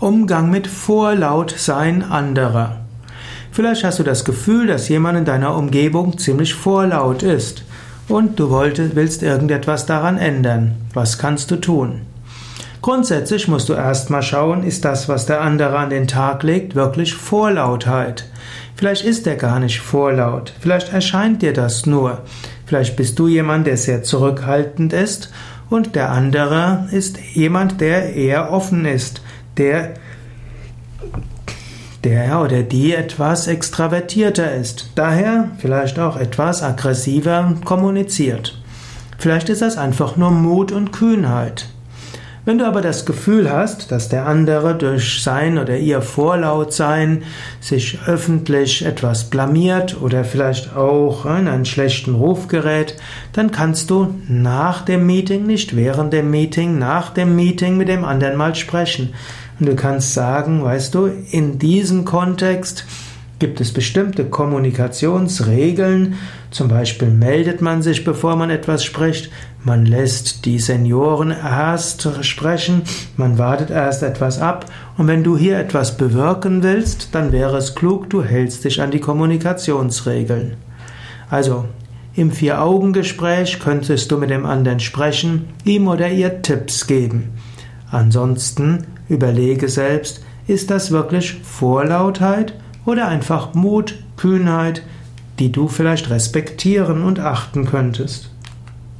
Umgang mit Vorlautsein anderer. Vielleicht hast du das Gefühl, dass jemand in deiner Umgebung ziemlich vorlaut ist und du willst irgendetwas daran ändern. Was kannst du tun? Grundsätzlich musst du erstmal schauen, ist das, was der andere an den Tag legt, wirklich Vorlautheit? Vielleicht ist er gar nicht vorlaut, vielleicht erscheint dir das nur. Vielleicht bist du jemand, der sehr zurückhaltend ist und der andere ist jemand, der eher offen ist, der der oder die etwas extravertierter ist, daher vielleicht auch etwas aggressiver kommuniziert. Vielleicht ist das einfach nur Mut und Kühnheit. Wenn du aber das Gefühl hast, dass der andere durch sein oder ihr Vorlautsein sich öffentlich etwas blamiert oder vielleicht auch in einen schlechten Ruf gerät, dann kannst du nach dem Meeting, nicht während dem Meeting, nach dem Meeting mit dem anderen mal sprechen. Und du kannst sagen, weißt du, in diesem Kontext gibt es bestimmte Kommunikationsregeln. Zum Beispiel meldet man sich, bevor man etwas spricht. Man lässt die Senioren erst sprechen. Man wartet erst etwas ab. Und wenn du hier etwas bewirken willst, dann wäre es klug, du hältst dich an die Kommunikationsregeln. Also, im Vier-Augen-Gespräch könntest du mit dem anderen sprechen, ihm oder ihr Tipps geben. Ansonsten überlege selbst, ist das wirklich Vorlautheit oder einfach Mut, Kühnheit, die du vielleicht respektieren und achten könntest.